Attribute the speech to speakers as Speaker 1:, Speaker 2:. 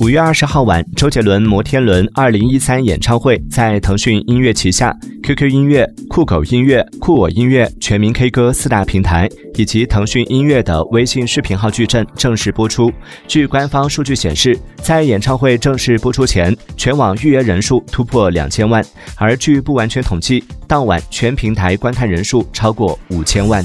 Speaker 1: 五月二十号晚周杰伦摩天轮二零一三演唱会在腾讯音乐旗下 qq 音乐酷狗音乐酷我音乐全民 k 歌四大平台以及腾讯音乐的微信视频号矩阵正式播出。据官方数据显示在演唱会正式播出前全网预约人数突破两千万而据不完全统计当晚全平台观看人数超过五千万。